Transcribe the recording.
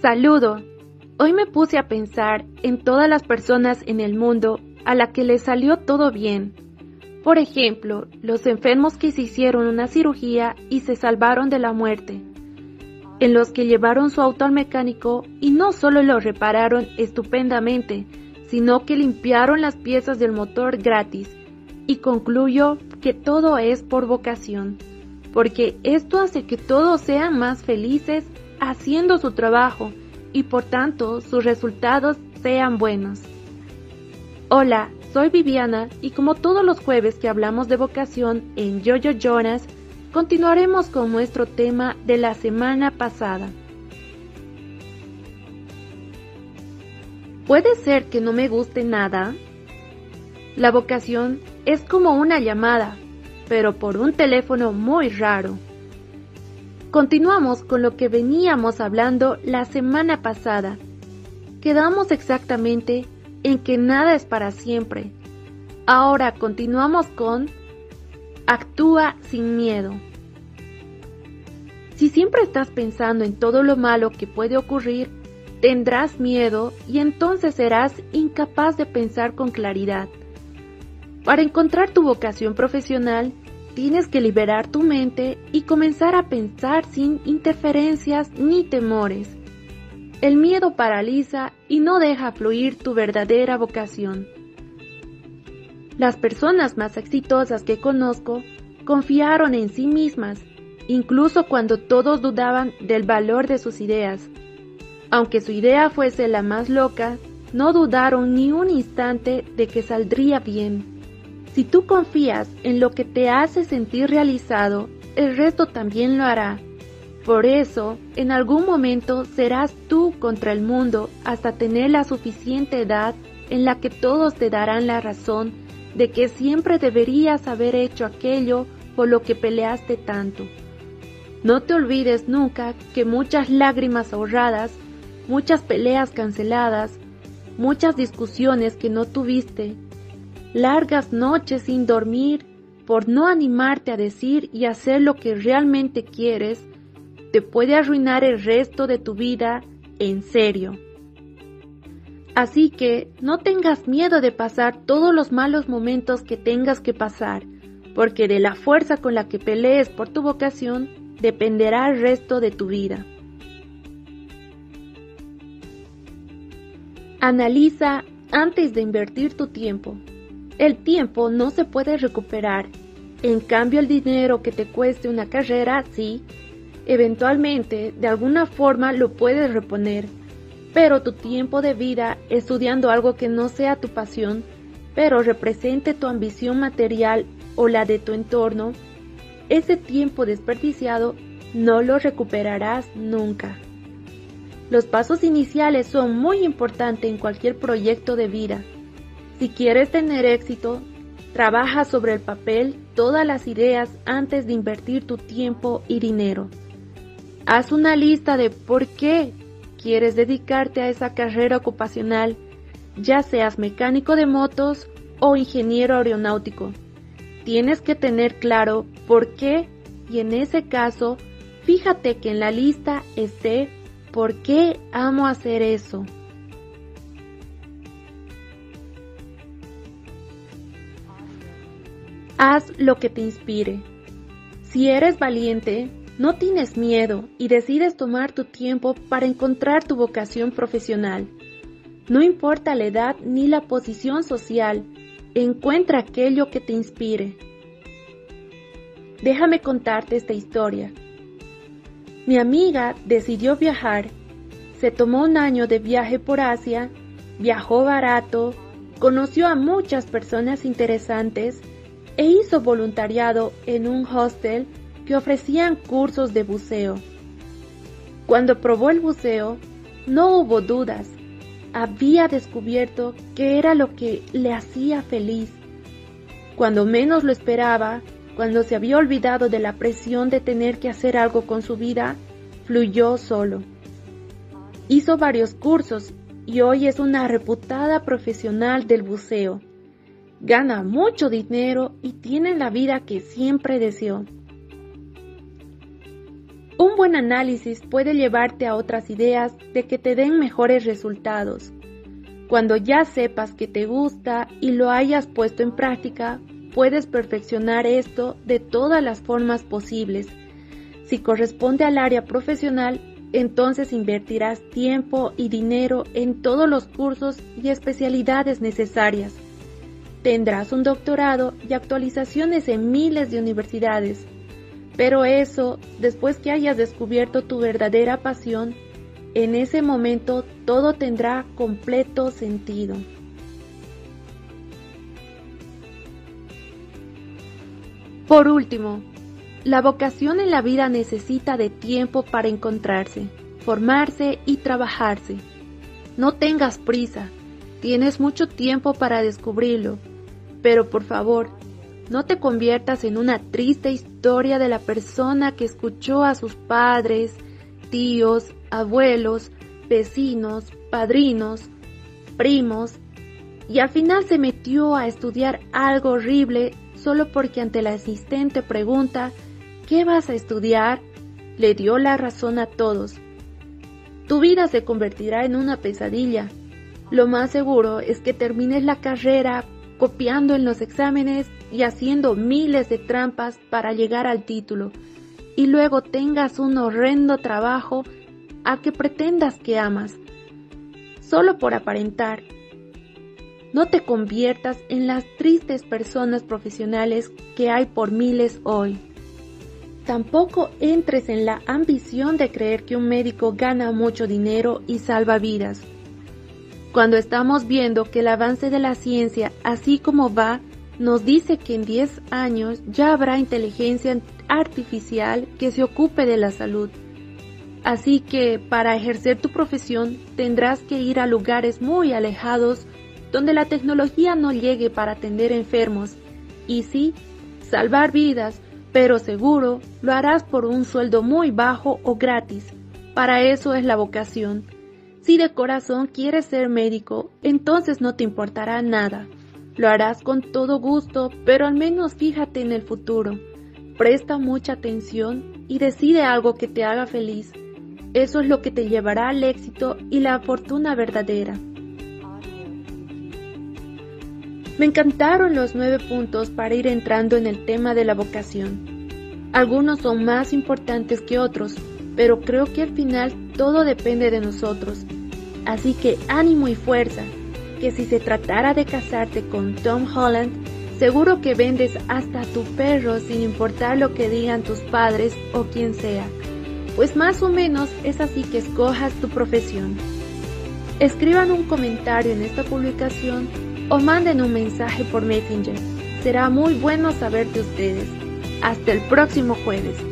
Saludo. Hoy me puse a pensar en todas las personas en el mundo a la que les salió todo bien. Por ejemplo, los enfermos que se hicieron una cirugía y se salvaron de la muerte. En los que llevaron su auto al mecánico y no solo lo repararon estupendamente, sino que limpiaron las piezas del motor gratis. Y concluyo que todo es por vocación, porque esto hace que todos sean más felices haciendo su trabajo y por tanto sus resultados sean buenos. Hola, soy Viviana y como todos los jueves que hablamos de vocación en Yoyo Jonas, continuaremos con nuestro tema de la semana pasada. ¿Puede ser que no me guste nada? La vocación es como una llamada, pero por un teléfono muy raro. Continuamos con lo que veníamos hablando la semana pasada. Quedamos exactamente en que nada es para siempre. Ahora continuamos con actúa sin miedo. Si siempre estás pensando en todo lo malo que puede ocurrir, tendrás miedo y entonces serás incapaz de pensar con claridad. Para encontrar tu vocación profesional, Tienes que liberar tu mente y comenzar a pensar sin interferencias ni temores. El miedo paraliza y no deja fluir tu verdadera vocación. Las personas más exitosas que conozco confiaron en sí mismas, incluso cuando todos dudaban del valor de sus ideas. Aunque su idea fuese la más loca, no dudaron ni un instante de que saldría bien. Si tú confías en lo que te hace sentir realizado, el resto también lo hará. Por eso, en algún momento serás tú contra el mundo hasta tener la suficiente edad en la que todos te darán la razón de que siempre deberías haber hecho aquello por lo que peleaste tanto. No te olvides nunca que muchas lágrimas ahorradas, muchas peleas canceladas, muchas discusiones que no tuviste, largas noches sin dormir por no animarte a decir y hacer lo que realmente quieres, te puede arruinar el resto de tu vida en serio. Así que no tengas miedo de pasar todos los malos momentos que tengas que pasar, porque de la fuerza con la que pelees por tu vocación dependerá el resto de tu vida. Analiza antes de invertir tu tiempo. El tiempo no se puede recuperar. En cambio, el dinero que te cueste una carrera, sí, eventualmente, de alguna forma lo puedes reponer. Pero tu tiempo de vida estudiando algo que no sea tu pasión, pero represente tu ambición material o la de tu entorno, ese tiempo desperdiciado no lo recuperarás nunca. Los pasos iniciales son muy importantes en cualquier proyecto de vida. Si quieres tener éxito, trabaja sobre el papel todas las ideas antes de invertir tu tiempo y dinero. Haz una lista de por qué quieres dedicarte a esa carrera ocupacional, ya seas mecánico de motos o ingeniero aeronáutico. Tienes que tener claro por qué y en ese caso, fíjate que en la lista esté por qué amo hacer eso. Haz lo que te inspire. Si eres valiente, no tienes miedo y decides tomar tu tiempo para encontrar tu vocación profesional. No importa la edad ni la posición social, encuentra aquello que te inspire. Déjame contarte esta historia. Mi amiga decidió viajar, se tomó un año de viaje por Asia, viajó barato, conoció a muchas personas interesantes, e hizo voluntariado en un hostel que ofrecían cursos de buceo. Cuando probó el buceo, no hubo dudas. Había descubierto que era lo que le hacía feliz. Cuando menos lo esperaba, cuando se había olvidado de la presión de tener que hacer algo con su vida, fluyó solo. Hizo varios cursos y hoy es una reputada profesional del buceo gana mucho dinero y tiene la vida que siempre deseó. Un buen análisis puede llevarte a otras ideas de que te den mejores resultados. Cuando ya sepas que te gusta y lo hayas puesto en práctica, puedes perfeccionar esto de todas las formas posibles. Si corresponde al área profesional, entonces invertirás tiempo y dinero en todos los cursos y especialidades necesarias. Tendrás un doctorado y actualizaciones en miles de universidades. Pero eso, después que hayas descubierto tu verdadera pasión, en ese momento todo tendrá completo sentido. Por último, la vocación en la vida necesita de tiempo para encontrarse, formarse y trabajarse. No tengas prisa, tienes mucho tiempo para descubrirlo, pero por favor, no te conviertas en una triste historia de la persona que escuchó a sus padres, tíos, abuelos, vecinos, padrinos, primos, y al final se metió a estudiar algo horrible solo porque ante la asistente pregunta ¿Qué vas a estudiar? le dio la razón a todos. Tu vida se convertirá en una pesadilla. Lo más seguro es que termines la carrera copiando en los exámenes y haciendo miles de trampas para llegar al título, y luego tengas un horrendo trabajo a que pretendas que amas, solo por aparentar. No te conviertas en las tristes personas profesionales que hay por miles hoy. Tampoco entres en la ambición de creer que un médico gana mucho dinero y salva vidas. Cuando estamos viendo que el avance de la ciencia, así como va, nos dice que en 10 años ya habrá inteligencia artificial que se ocupe de la salud. Así que para ejercer tu profesión tendrás que ir a lugares muy alejados donde la tecnología no llegue para atender enfermos y sí, salvar vidas pero seguro lo harás por un sueldo muy bajo o gratis. Para eso es la vocación. Si de corazón quieres ser médico, entonces no te importará nada. Lo harás con todo gusto, pero al menos fíjate en el futuro. Presta mucha atención y decide algo que te haga feliz. Eso es lo que te llevará al éxito y la fortuna verdadera. Me encantaron los nueve puntos para ir entrando en el tema de la vocación. Algunos son más importantes que otros, pero creo que al final todo depende de nosotros. Así que ánimo y fuerza, que si se tratara de casarte con Tom Holland, seguro que vendes hasta tu perro sin importar lo que digan tus padres o quien sea. Pues más o menos es así que escojas tu profesión. Escriban un comentario en esta publicación o manden un mensaje por Messenger. Será muy bueno saber de ustedes. Hasta el próximo jueves.